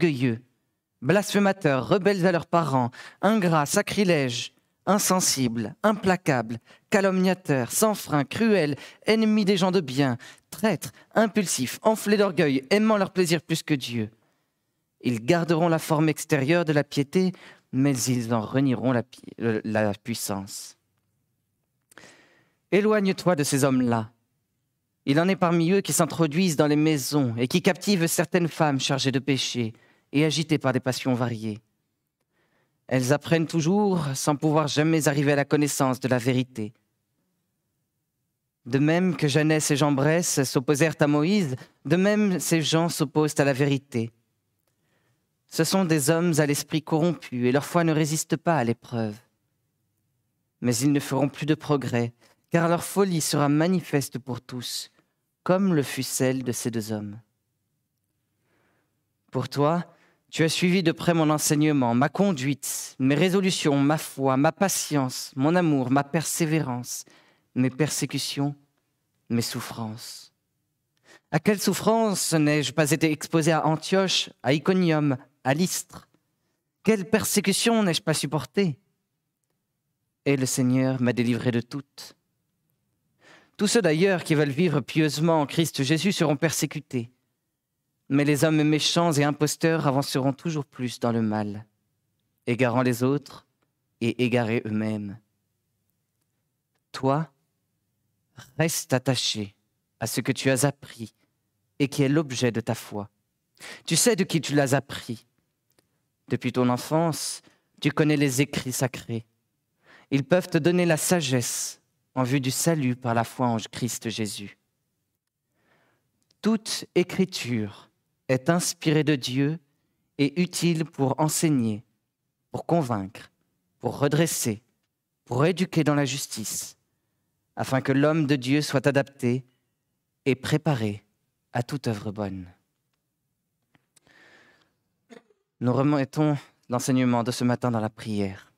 orgueilleux, blasphémateurs, rebelles à leurs parents, ingrats, sacrilèges, insensibles, implacables, calomniateurs, sans frein, cruels, ennemis des gens de bien, traîtres, impulsifs, enflés d'orgueil, aimant leur plaisir plus que Dieu. Ils garderont la forme extérieure de la piété, mais ils en renieront la, la puissance. Éloigne-toi de ces hommes-là. Il en est parmi eux qui s'introduisent dans les maisons et qui captivent certaines femmes chargées de péché et agitées par des passions variées. Elles apprennent toujours sans pouvoir jamais arriver à la connaissance de la vérité. De même que Jeannès et Jean Bresse s'opposèrent à Moïse, de même ces gens s'opposent à la vérité. Ce sont des hommes à l'esprit corrompu et leur foi ne résiste pas à l'épreuve. Mais ils ne feront plus de progrès, car leur folie sera manifeste pour tous, comme le fut celle de ces deux hommes. Pour toi, tu as suivi de près mon enseignement, ma conduite, mes résolutions, ma foi, ma patience, mon amour, ma persévérance, mes persécutions, mes souffrances. À quelle souffrance n'ai-je pas été exposé à Antioche, à Iconium, à Lystre Quelle persécution n'ai-je pas supportée? Et le Seigneur m'a délivré de toutes. Tous ceux d'ailleurs qui veulent vivre pieusement en Christ Jésus seront persécutés. Mais les hommes méchants et imposteurs avanceront toujours plus dans le mal, égarant les autres et égarés eux-mêmes. Toi, reste attaché à ce que tu as appris et qui est l'objet de ta foi. Tu sais de qui tu l'as appris. Depuis ton enfance, tu connais les écrits sacrés. Ils peuvent te donner la sagesse en vue du salut par la foi en Christ Jésus. Toute écriture est inspirée de Dieu et utile pour enseigner, pour convaincre, pour redresser, pour éduquer dans la justice, afin que l'homme de Dieu soit adapté et préparé à toute œuvre bonne. Nous remettons l'enseignement de ce matin dans la prière.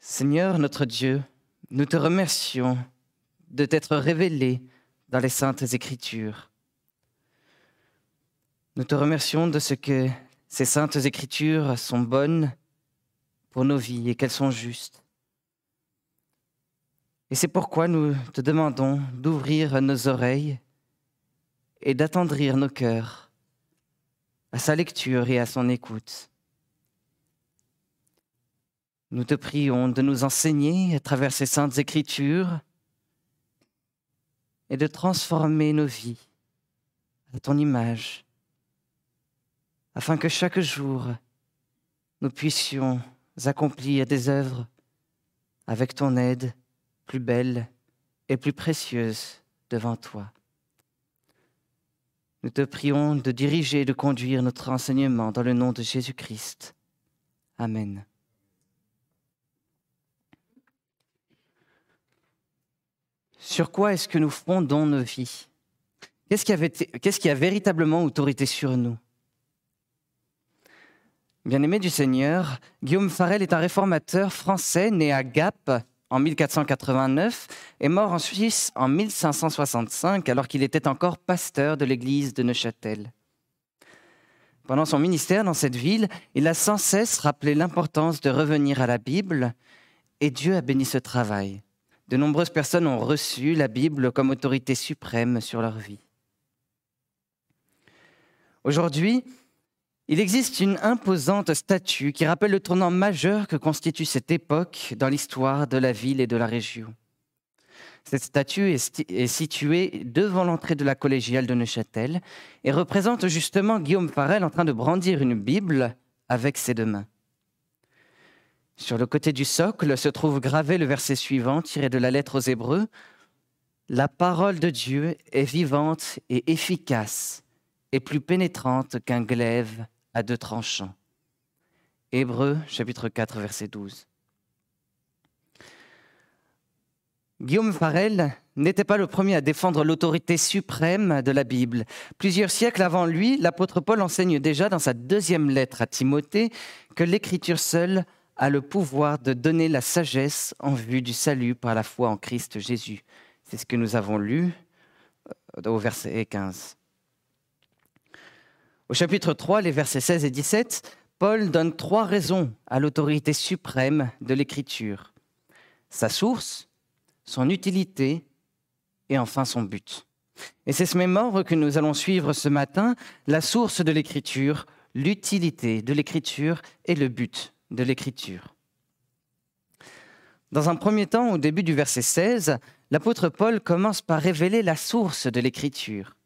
Seigneur notre Dieu, nous te remercions de t'être révélé dans les saintes écritures. Nous te remercions de ce que ces saintes écritures sont bonnes pour nos vies et qu'elles sont justes. Et c'est pourquoi nous te demandons d'ouvrir nos oreilles et d'attendrir nos cœurs à sa lecture et à son écoute. Nous te prions de nous enseigner à travers ces saintes écritures et de transformer nos vies à ton image, afin que chaque jour nous puissions accomplir des œuvres avec ton aide plus belle et plus précieuse devant toi. Nous te prions de diriger et de conduire notre enseignement dans le nom de Jésus-Christ. Amen. Sur quoi est-ce que nous fondons nos vies? Qu'est-ce qui, a véritablement autorité sur nous? Bien-aimé du Seigneur, Guillaume Farel est un réformateur français né à Gap en 1489 et mort en Suisse en 1565 alors qu'il était encore pasteur de l'église de Neuchâtel. Pendant son ministère dans cette ville, il a sans cesse rappelé l'importance de revenir à la Bible et Dieu a béni ce travail de nombreuses personnes ont reçu la Bible comme autorité suprême sur leur vie. Aujourd'hui, il existe une imposante statue qui rappelle le tournant majeur que constitue cette époque dans l'histoire de la ville et de la région. Cette statue est, située devant l'entrée de la collégiale de Neuchâtel et représente justement Guillaume Farel en train de brandir une Bible avec ses deux mains. Sur le côté du socle se trouve gravé le verset suivant tiré de la lettre aux Hébreux. La parole de Dieu est vivante et efficace et plus pénétrante qu'un glaive à deux tranchants. Hébreux chapitre 4 verset 12. Guillaume Farel n'était pas le premier à défendre l'autorité suprême de la Bible. Plusieurs siècles avant lui, l'apôtre Paul enseigne déjà dans sa deuxième lettre à Timothée que l'écriture seule a le pouvoir de donner la sagesse en vue du salut par la foi en Christ Jésus. C'est ce que nous avons lu au verset 15. Au chapitre 3, les versets 16 et 17, Paul donne trois raisons à l'autorité suprême de l'Écriture. Sa source, son utilité et enfin son but. Et c'est ce même ordre que nous allons suivre ce matin, la source de l'Écriture, l'utilité de l'Écriture et le but de l'Écriture. Dans un premier temps, au début du verset 16, l'apôtre Paul commence par révéler la source de l'Écriture.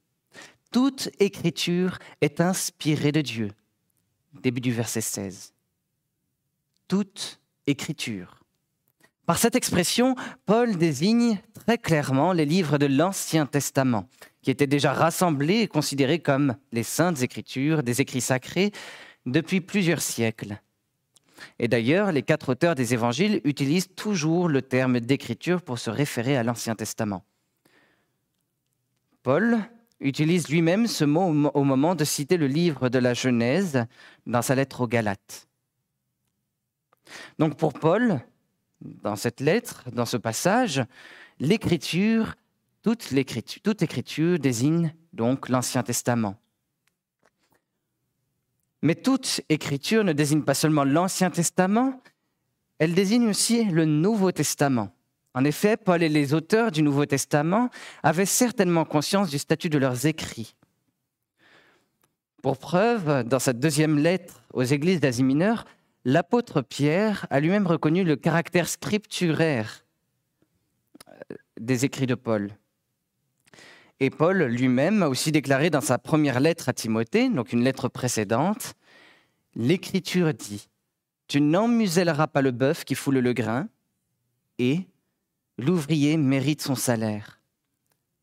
Toute Écriture est inspirée de Dieu. Début du verset 16. Toute Écriture. Par cette expression, Paul désigne très clairement les livres de l'Ancien Testament, qui étaient déjà rassemblés et considérés comme les saintes écritures, des écrits sacrés, depuis plusieurs siècles. Et d'ailleurs, les quatre auteurs des évangiles utilisent toujours le terme d'écriture pour se référer à l'Ancien Testament. Paul utilise lui-même ce mot au moment de citer le livre de la Genèse dans sa lettre aux Galates. Donc pour Paul, dans cette lettre, dans ce passage, l'écriture, toute, l'écriture, toute écriture désigne donc l'Ancien Testament. Mais toute écriture ne désigne pas seulement l'Ancien Testament, elle désigne aussi le Nouveau Testament. En effet, Paul et les auteurs du Nouveau Testament avaient certainement conscience du statut de leurs écrits. Pour preuve, dans sa deuxième lettre aux églises d'Asie mineure, l'apôtre Pierre a lui-même reconnu le caractère scripturaire euh, des écrits de Paul. Et Paul lui-même a aussi déclaré dans sa première lettre à Timothée, donc une lettre précédente, L'Écriture dit, Tu n'emmuselleras pas le bœuf qui foule le grain, et l'ouvrier mérite son salaire.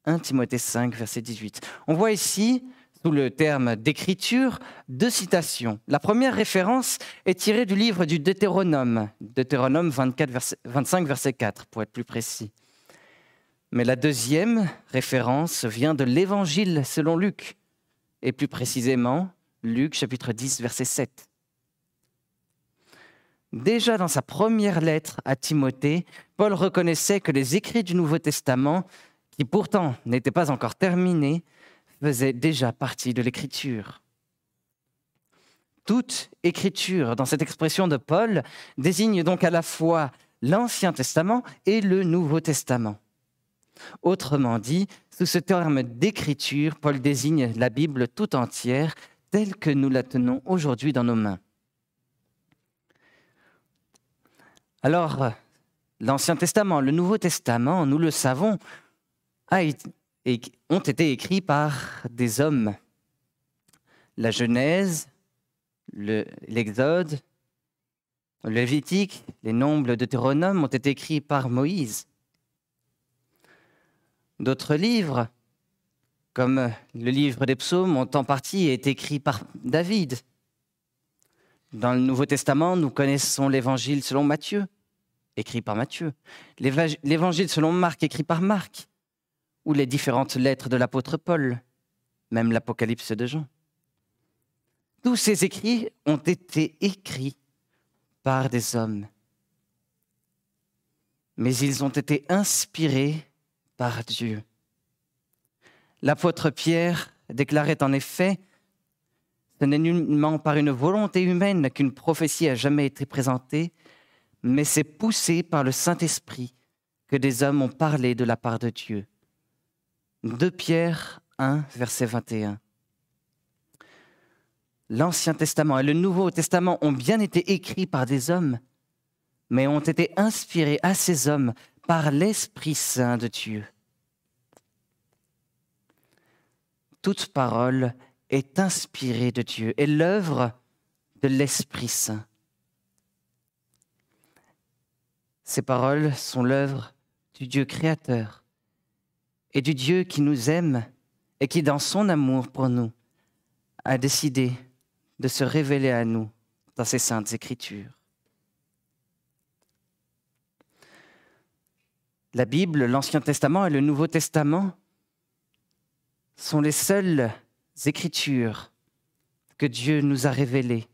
1 Timothée 5, verset 18. On voit ici sous le terme d'écriture, deux citations. La première référence est tirée du livre du Deutéronome, Deutéronome 24, 25, verset 4, pour être plus précis. Mais la deuxième référence vient de l'Évangile selon Luc, et plus précisément Luc chapitre 10, verset 7. Déjà dans sa première lettre à Timothée, Paul reconnaissait que les écrits du Nouveau Testament, qui pourtant n'étaient pas encore terminés, faisait déjà partie de l'écriture. Toute écriture, dans cette expression de Paul, désigne donc à la fois l'Ancien Testament et le Nouveau Testament. Autrement dit, sous ce terme d'écriture, Paul désigne la Bible tout entière telle que nous la tenons aujourd'hui dans nos mains. Alors, l'Ancien Testament, le Nouveau Testament, nous le savons, ont été écrits par des hommes. La Genèse, l'Exode, le, Lévitique, les Nombres, le Deutéronome ont été écrits par Moïse. D'autres livres, comme le livre des psaumes, ont en partie été écrits par David. Dans le Nouveau Testament, nous connaissons l'évangile selon Matthieu, écrit par Matthieu. L'évangile selon Marc, écrit par Marc ou les différentes lettres de l'apôtre Paul, même l'Apocalypse de Jean. Tous ces écrits ont été écrits par des hommes, mais ils ont été inspirés par Dieu. L'apôtre Pierre déclarait en effet, ce n'est nullement par une volonté humaine qu'une prophétie a jamais été présentée, mais c'est poussé par le Saint-Esprit que des hommes ont parlé de la part de Dieu. 2 Pierre 1, verset 21. L'Ancien Testament et le Nouveau Testament ont bien été écrits par des hommes, mais ont été inspirés à ces hommes par l'Esprit Saint de Dieu. Toute parole est inspirée de Dieu et l'œuvre de l'Esprit Saint. Ces paroles sont l'œuvre du Dieu créateur et du Dieu qui nous aime et qui, dans son amour pour nous, a décidé de se révéler à nous dans ses saintes écritures. La Bible, l'Ancien Testament et le Nouveau Testament sont les seules écritures que Dieu nous a révélées.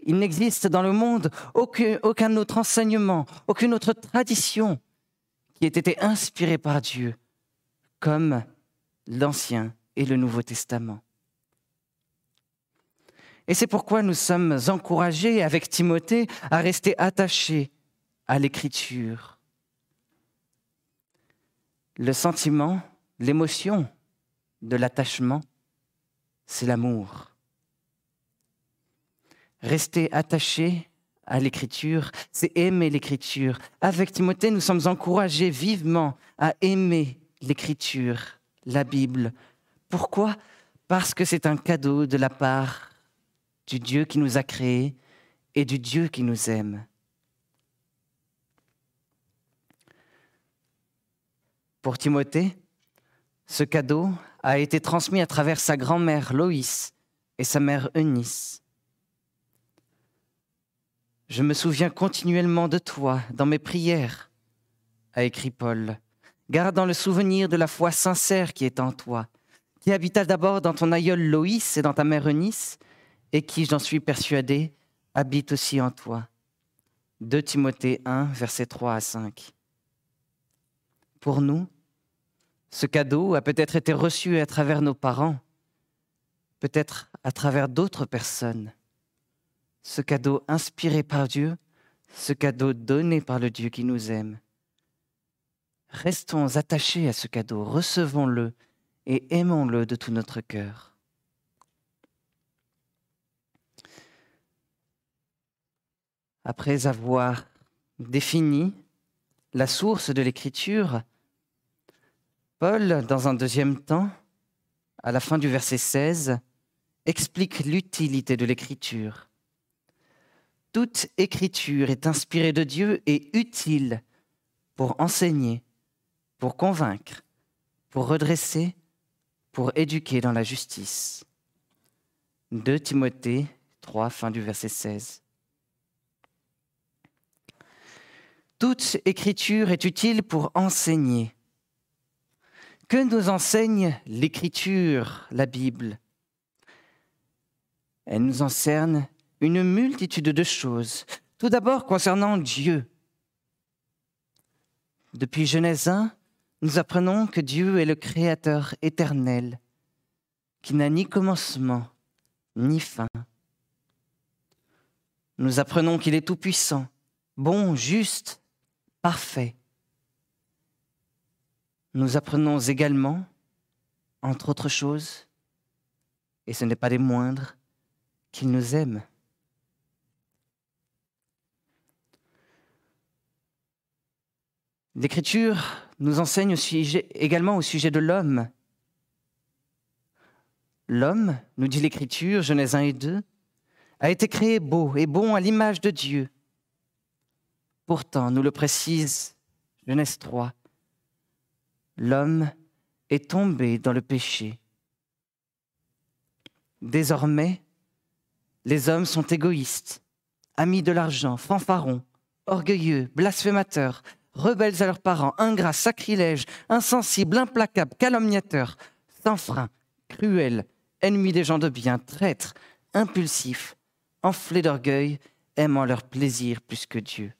Il n'existe dans le monde aucun, autre enseignement, aucune autre tradition qui ait été inspirée par Dieu comme l'Ancien et le Nouveau Testament. Et c'est pourquoi nous sommes encouragés avec Timothée à rester attachés à l'Écriture. Le sentiment, l'émotion de l'attachement, c'est l'amour. Rester attaché à l'écriture, c'est aimer l'écriture. Avec Timothée, nous sommes encouragés vivement à aimer l'écriture, la Bible. Pourquoi? Parce que c'est un cadeau de la part du Dieu qui nous a créés et du Dieu qui nous aime. Pour Timothée, ce cadeau a été transmis à travers sa grand-mère Loïs et sa mère Eunice. Je me souviens continuellement de toi dans mes prières, a écrit Paul, gardant le souvenir de la foi sincère qui est en toi, qui habita d'abord dans ton aïeul Loïs et dans ta mère Eunice, et qui, j'en suis persuadé, habite aussi en toi. 2 Timothée 1, versets 3 à 5. Pour nous, ce cadeau a peut-être été reçu à travers nos parents, peut-être à travers d'autres personnes ce cadeau inspiré par Dieu, ce cadeau donné par le Dieu qui nous aime. Restons attachés à ce cadeau, recevons-le et aimons-le de tout notre cœur. Après avoir défini la source de l'écriture, Paul, dans un deuxième temps, à la fin du verset 16, explique l'utilité de l'écriture. Toute écriture est inspirée de Dieu et utile pour enseigner, pour convaincre, pour redresser, pour éduquer dans la justice. 2 Timothée 3, fin du verset 16. Toute écriture est utile pour enseigner. Que nous enseigne l'écriture, la Bible? Elle nous enseigne une multitude de choses. Tout d'abord concernant Dieu. Depuis Genèse 1, nous apprenons que Dieu est le Créateur éternel, qui n'a ni commencement ni fin. Nous apprenons qu'il est tout-puissant, bon, juste, parfait. Nous apprenons également, entre autres choses, et ce n'est pas des moindres, qu'il nous aime. L'Écriture nous enseigne également au sujet de l'homme. L'homme, nous dit l'Écriture, Genèse 1 et 2, a été créé beau et bon à l'image de Dieu. Pourtant, nous le précise Genèse 3, l'homme est tombé dans le péché. Désormais, les hommes sont égoïstes, amis de l'argent, fanfarons, orgueilleux, blasphémateurs, rebelles à leurs parents, ingrats, sacrilèges, insensibles, implacables, calomniateurs, sans frein, cruels, ennemis des gens de bien, traîtres, impulsifs, enflés d'orgueil, aimant leur plaisir plus que Dieu.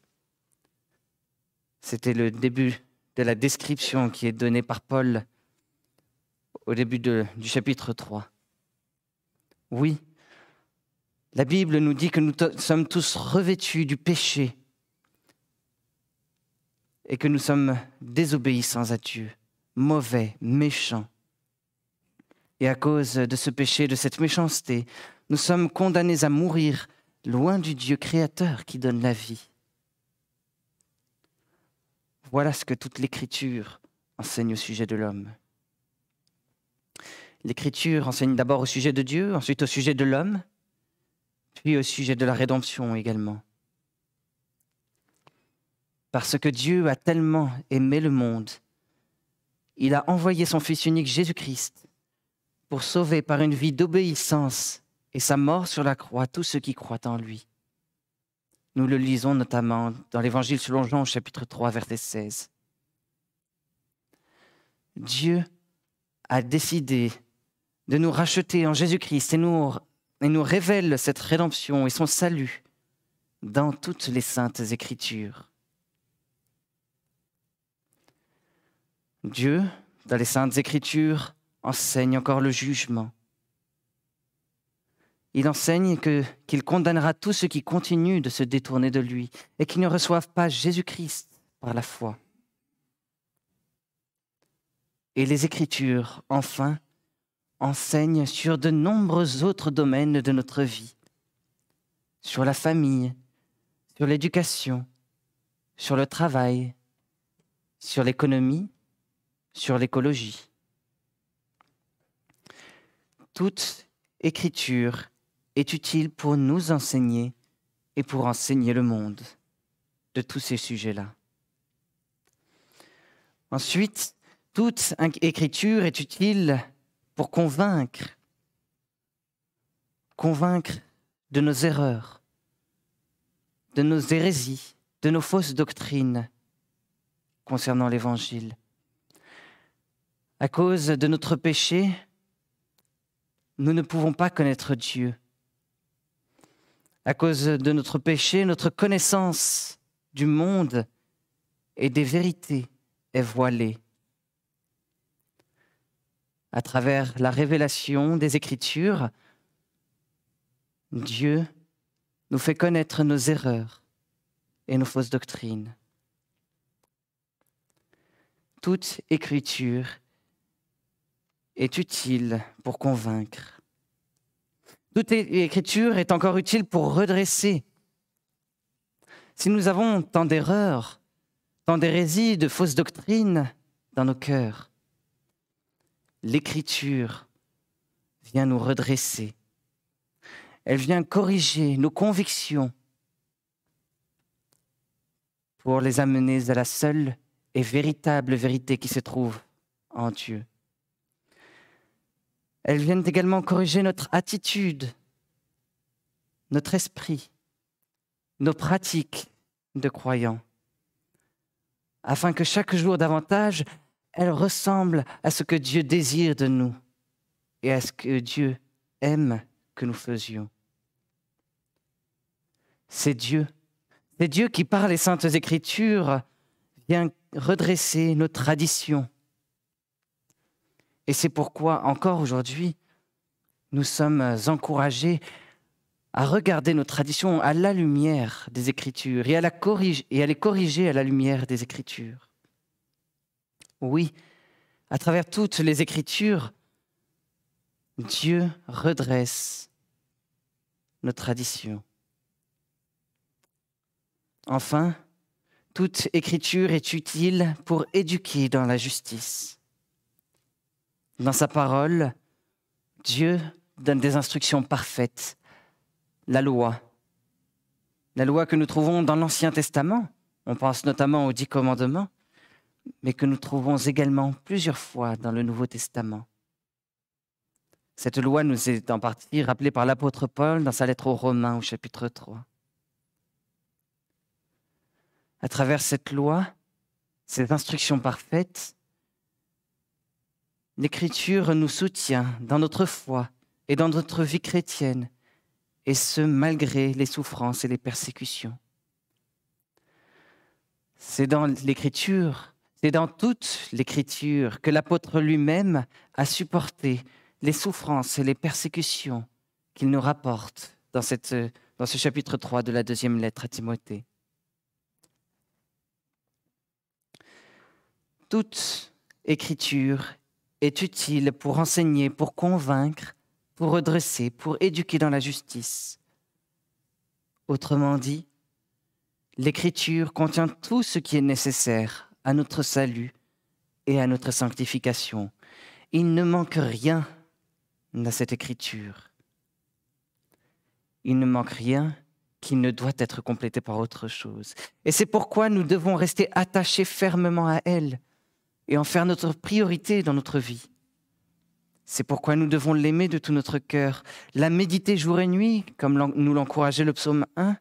C'était le début de la description qui est donnée par Paul au début du chapitre 3. Oui, la Bible nous dit que nous sommes tous revêtus du péché et que nous sommes désobéissants à Dieu, mauvais, méchants. Et à cause de ce péché, de cette méchanceté, nous sommes condamnés à mourir loin du Dieu créateur qui donne la vie. Voilà ce que toute l'Écriture enseigne au sujet de l'homme. L'Écriture enseigne d'abord au sujet de Dieu, ensuite au sujet de l'homme, puis au sujet de la rédemption également parce que Dieu a tellement aimé le monde, il a envoyé son Fils unique Jésus-Christ pour sauver par une vie d'obéissance et sa mort sur la croix tous ceux qui croient en lui. Nous le lisons notamment dans l'Évangile selon Jean chapitre 3 verset 16. Dieu a décidé de nous racheter en Jésus-Christ et nous, et nous révèle cette rédemption et son salut dans toutes les saintes écritures. Dieu, dans les saintes écritures, enseigne encore le jugement. Il enseigne qu'il condamnera tous ceux qui continuent de se détourner de lui et qui ne reçoivent pas Jésus-Christ par la foi. Et les Écritures, enfin, enseignent sur de nombreux autres domaines de notre vie, sur la famille, sur l'éducation, sur le travail, sur l'économie, sur l'écologie. Toute écriture est utile pour nous enseigner et pour enseigner le monde de tous ces sujets-là. Ensuite, toute écriture est utile pour convaincre, convaincre de nos erreurs, de nos hérésies, de nos fausses doctrines concernant l'Évangile. À cause de notre péché, nous ne pouvons pas connaître Dieu. À cause de notre péché, notre connaissance du monde et des vérités est voilée. À travers la révélation des Écritures, Dieu nous fait connaître nos erreurs et nos fausses doctrines. Toute écriture est utile pour convaincre. Toute écriture est encore utile pour redresser. Si nous avons tant d'erreurs, tant d'hérésies, de fausses doctrines dans nos cœurs, l'écriture vient nous redresser. Elle vient corriger nos convictions pour les amener à la seule et véritable vérité qui se trouve en Dieu. Elles viennent également corriger notre attitude, notre esprit, nos pratiques de croyants, afin que chaque jour davantage, elles ressemblent à ce que Dieu désire de nous et à ce que Dieu aime que nous faisions. C'est Dieu, c'est Dieu qui, par les saintes écritures, vient redresser nos traditions, et c'est pourquoi, encore aujourd'hui, nous sommes encouragés à regarder nos traditions à la lumière des Écritures et à, les corriger à la lumière des Écritures. Oui, à travers toutes les Écritures, Dieu redresse nos traditions. Enfin, toute écriture est utile pour éduquer dans la justice. Dans sa parole, Dieu donne des instructions parfaites. La loi. La loi que nous trouvons dans l'Ancien Testament, on pense notamment aux dix commandements, mais que nous trouvons également plusieurs fois dans le Nouveau Testament. Cette loi nous est en partie rappelée par l'apôtre Paul dans sa lettre aux Romains au chapitre 3. À travers cette loi, ces instructions parfaites, L'Écriture nous soutient dans notre foi et dans notre vie chrétienne, et ce malgré les souffrances et les persécutions. C'est dans l'Écriture, c'est dans toute l'Écriture que l'apôtre lui-même a supporté les souffrances et les persécutions qu'il nous rapporte dans, ce chapitre 3 de la deuxième lettre à Timothée. Toute écriture est utile pour enseigner, pour convaincre, pour redresser, pour éduquer dans la justice. Autrement dit, l'Écriture contient tout ce qui est nécessaire à notre salut et à notre sanctification. Il ne manque rien à cette Écriture. Il ne manque rien qui ne doit être complété par autre chose. Et c'est pourquoi nous devons rester attachés fermement à elle et en faire notre priorité dans notre vie. C'est pourquoi nous devons l'aimer de tout notre cœur, la méditer jour et nuit, comme nous l'encourageait le psaume 1,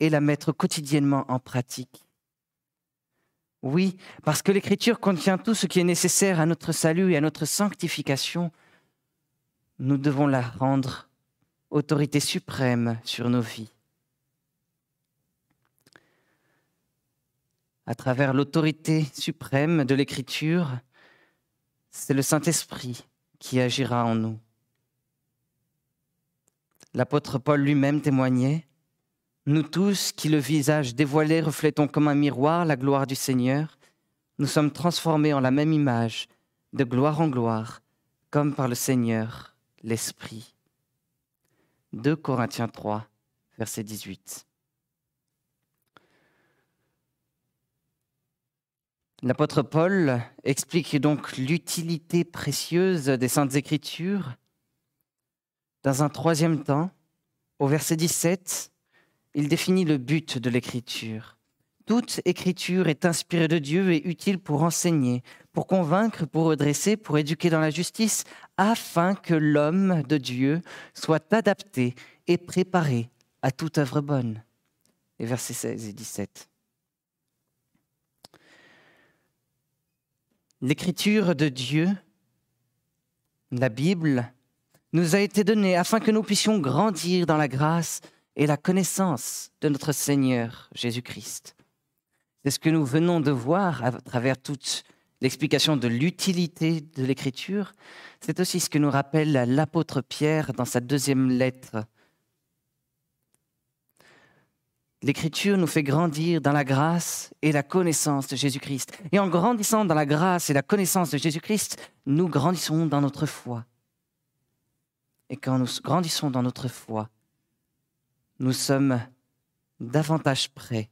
et la mettre quotidiennement en pratique. Oui, parce que l'Écriture contient tout ce qui est nécessaire à notre salut et à notre sanctification, nous devons la rendre autorité suprême sur nos vies. À travers l'autorité suprême de l'Écriture, c'est le Saint-Esprit qui agira en nous. L'apôtre Paul lui-même témoignait, Nous tous qui le visage dévoilé reflétons comme un miroir la gloire du Seigneur, nous sommes transformés en la même image, de gloire en gloire, comme par le Seigneur, l'Esprit. 2 Corinthiens 3, verset 18. L'apôtre Paul explique donc l'utilité précieuse des saintes écritures. Dans un troisième temps, au verset 17, il définit le but de l'écriture. Toute écriture est inspirée de Dieu et utile pour enseigner, pour convaincre, pour redresser, pour éduquer dans la justice, afin que l'homme de Dieu soit adapté et préparé à toute œuvre bonne. Et versets 16 et 17. L'écriture de Dieu, la Bible, nous a été donnée afin que nous puissions grandir dans la grâce et la connaissance de notre Seigneur Jésus-Christ. C'est ce que nous venons de voir à travers toute l'explication de l'utilité de l'écriture. C'est aussi ce que nous rappelle l'apôtre Pierre dans sa deuxième lettre L'Écriture nous fait grandir dans la grâce et la connaissance de Jésus-Christ. Et en grandissant dans la grâce et la connaissance de Jésus-Christ, nous grandissons dans notre foi. Et quand nous grandissons dans notre foi, nous sommes davantage prêts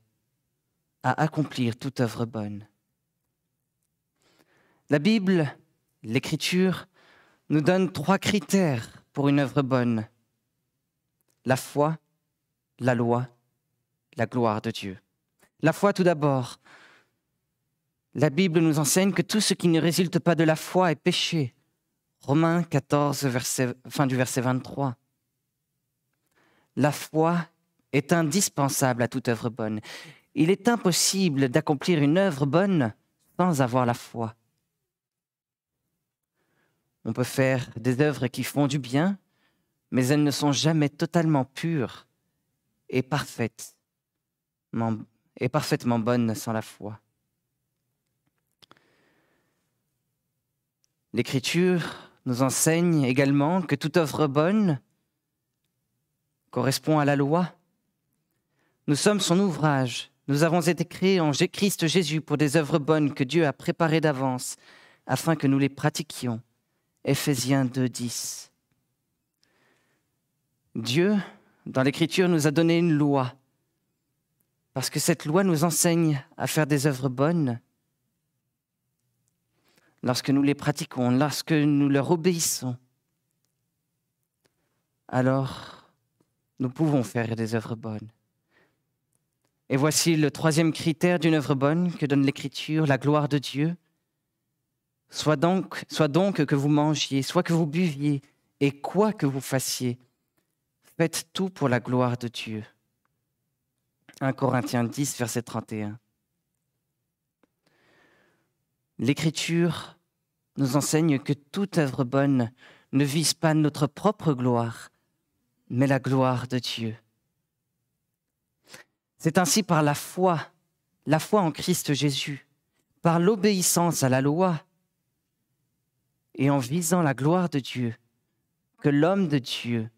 à accomplir toute œuvre bonne. La Bible, l'Écriture, nous donne trois critères pour une œuvre bonne. La foi, la loi la gloire de Dieu. La foi tout d'abord. La Bible nous enseigne que tout ce qui ne résulte pas de la foi est péché. Romains 14, verset, fin du verset 23. La foi est indispensable à toute œuvre bonne. Il est impossible d'accomplir une œuvre bonne sans avoir la foi. On peut faire des œuvres qui font du bien, mais elles ne sont jamais totalement pures et parfaites est parfaitement bonne sans la foi. L'Écriture nous enseigne également que toute œuvre bonne correspond à la loi. Nous sommes son ouvrage. Nous avons été créés en Christ Jésus pour des œuvres bonnes que Dieu a préparées d'avance afin que nous les pratiquions. Éphésiens 2, 10. Dieu, dans l'Écriture, nous a donné une loi parce que cette loi nous enseigne à faire des œuvres bonnes. Lorsque nous les pratiquons, lorsque nous leur obéissons, alors nous pouvons faire des œuvres bonnes. Et voici le troisième critère d'une œuvre bonne que donne l'Écriture, la gloire de Dieu. Soit donc, soit donc que vous mangiez, soit que vous buviez, et quoi que vous fassiez, faites tout pour la gloire de Dieu. 1 Corinthiens 10, verset 31. L'Écriture nous enseigne que toute œuvre bonne ne vise pas notre propre gloire, mais la gloire de Dieu. C'est ainsi par la foi, la foi en Christ Jésus, par l'obéissance à la loi et en visant la gloire de Dieu, que l'homme de Dieu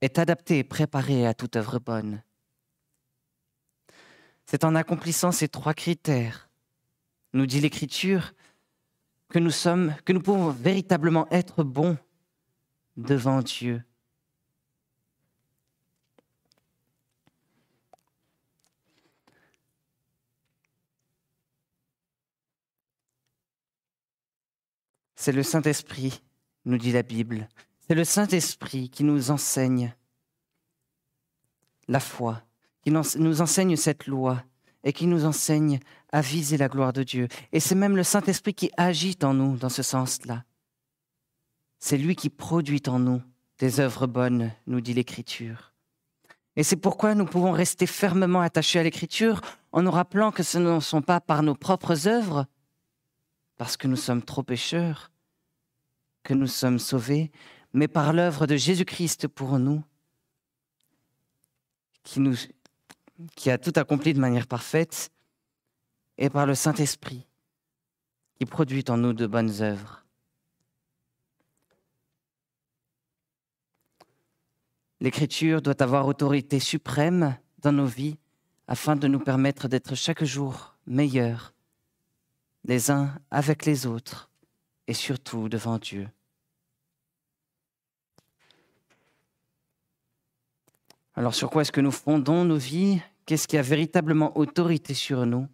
est adapté et préparé à toute œuvre bonne. C'est en accomplissant ces trois critères, nous dit l'Écriture, que nous sommes, que nous pouvons véritablement être bons devant Dieu. C'est le Saint-Esprit, nous dit la Bible. C'est le Saint-Esprit qui nous enseigne la foi, qui nous enseigne cette loi et qui nous enseigne à viser la gloire de Dieu. Et c'est même le Saint-Esprit qui agit en nous dans ce sens-là. C'est lui qui produit en nous des œuvres bonnes, nous dit l'Écriture. Et c'est pourquoi nous pouvons rester fermement attachés à l'Écriture en nous rappelant que ce ne sont pas par nos propres œuvres, parce que nous sommes trop pécheurs, que nous sommes sauvés, mais par l'œuvre de Jésus-Christ pour nous, qui nous, qui a tout accompli de manière parfaite, et par le Saint-Esprit, qui produit en nous de bonnes œuvres. L'Écriture doit avoir autorité suprême dans nos vies afin de nous permettre d'être chaque jour meilleurs, les uns avec les autres, et surtout devant Dieu. Alors sur quoi est-ce que nous fondons nos vies? Qu'est-ce qui a véritablement autorité sur nous?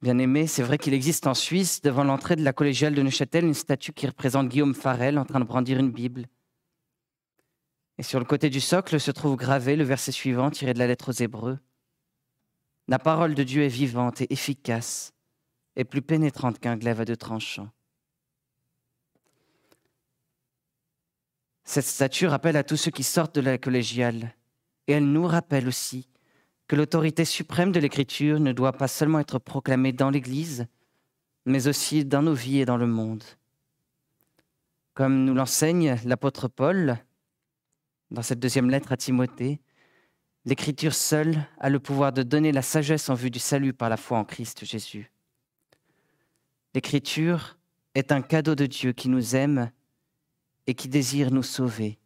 Bien aimé, c'est vrai qu'il existe en Suisse, devant l'entrée de la collégiale de Neuchâtel, une statue qui représente Guillaume Farel en train de brandir une Bible. Et sur le côté du socle se trouve gravé le verset suivant tiré de la lettre aux Hébreux. La parole de Dieu est vivante et efficace, et plus pénétrante qu'un glaive à deux tranchants. Cette statue rappelle à tous ceux qui sortent de la collégiale, et elle nous rappelle aussi que l'autorité suprême de l'Écriture ne doit pas seulement être proclamée dans l'Église, mais aussi dans nos vies et dans le monde. Comme nous l'enseigne l'apôtre Paul dans cette deuxième lettre à Timothée, l'Écriture seule a le pouvoir de donner la sagesse en vue du salut par la foi en Christ Jésus. L'Écriture est un cadeau de Dieu qui nous aime et qui désire nous sauver.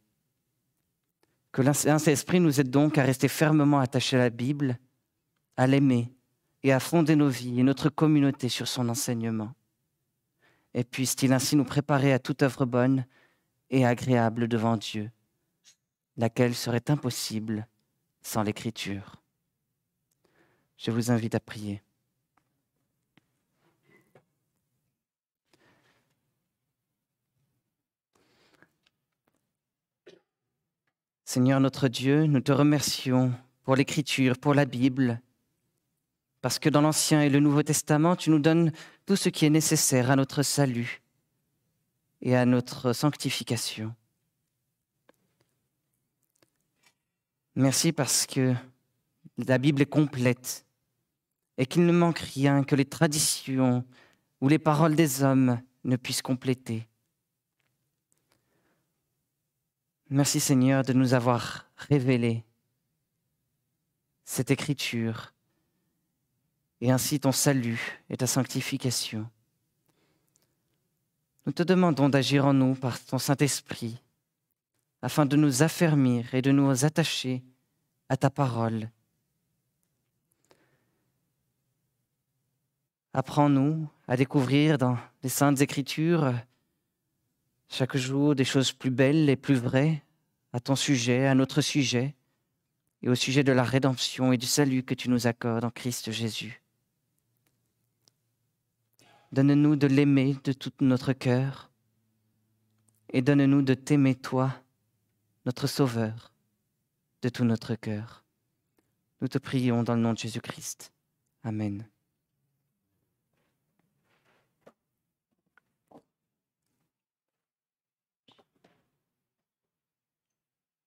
Que Saint-Esprit nous aide donc à rester fermement attachés à la Bible, à l'aimer et à fonder nos vies et notre communauté sur son enseignement. Et puisse-t-il ainsi nous préparer à toute œuvre bonne et agréable devant Dieu, laquelle serait impossible sans l'Écriture. Je vous invite à prier. Seigneur notre Dieu, nous te remercions pour l'Écriture, pour la Bible, parce que dans l'Ancien et le Nouveau Testament, tu nous donnes tout ce qui est nécessaire à notre salut et à notre sanctification. Merci parce que la Bible est complète et qu'il ne manque rien que les traditions ou les paroles des hommes ne puissent compléter. Merci Seigneur de nous avoir révélé cette écriture et ainsi ton salut et ta sanctification. Nous te demandons d'agir en nous par ton Saint-Esprit afin de nous affermir et de nous attacher à ta parole. Apprends-nous à découvrir dans les saintes écritures chaque jour des choses plus belles et plus vraies à ton sujet, à notre sujet, et au sujet de la rédemption et du salut que tu nous accordes en Christ Jésus. Donne-nous de l'aimer de tout notre cœur, et donne-nous de t'aimer toi, notre Sauveur, de tout notre cœur. Nous te prions dans le nom de Jésus-Christ. Amen.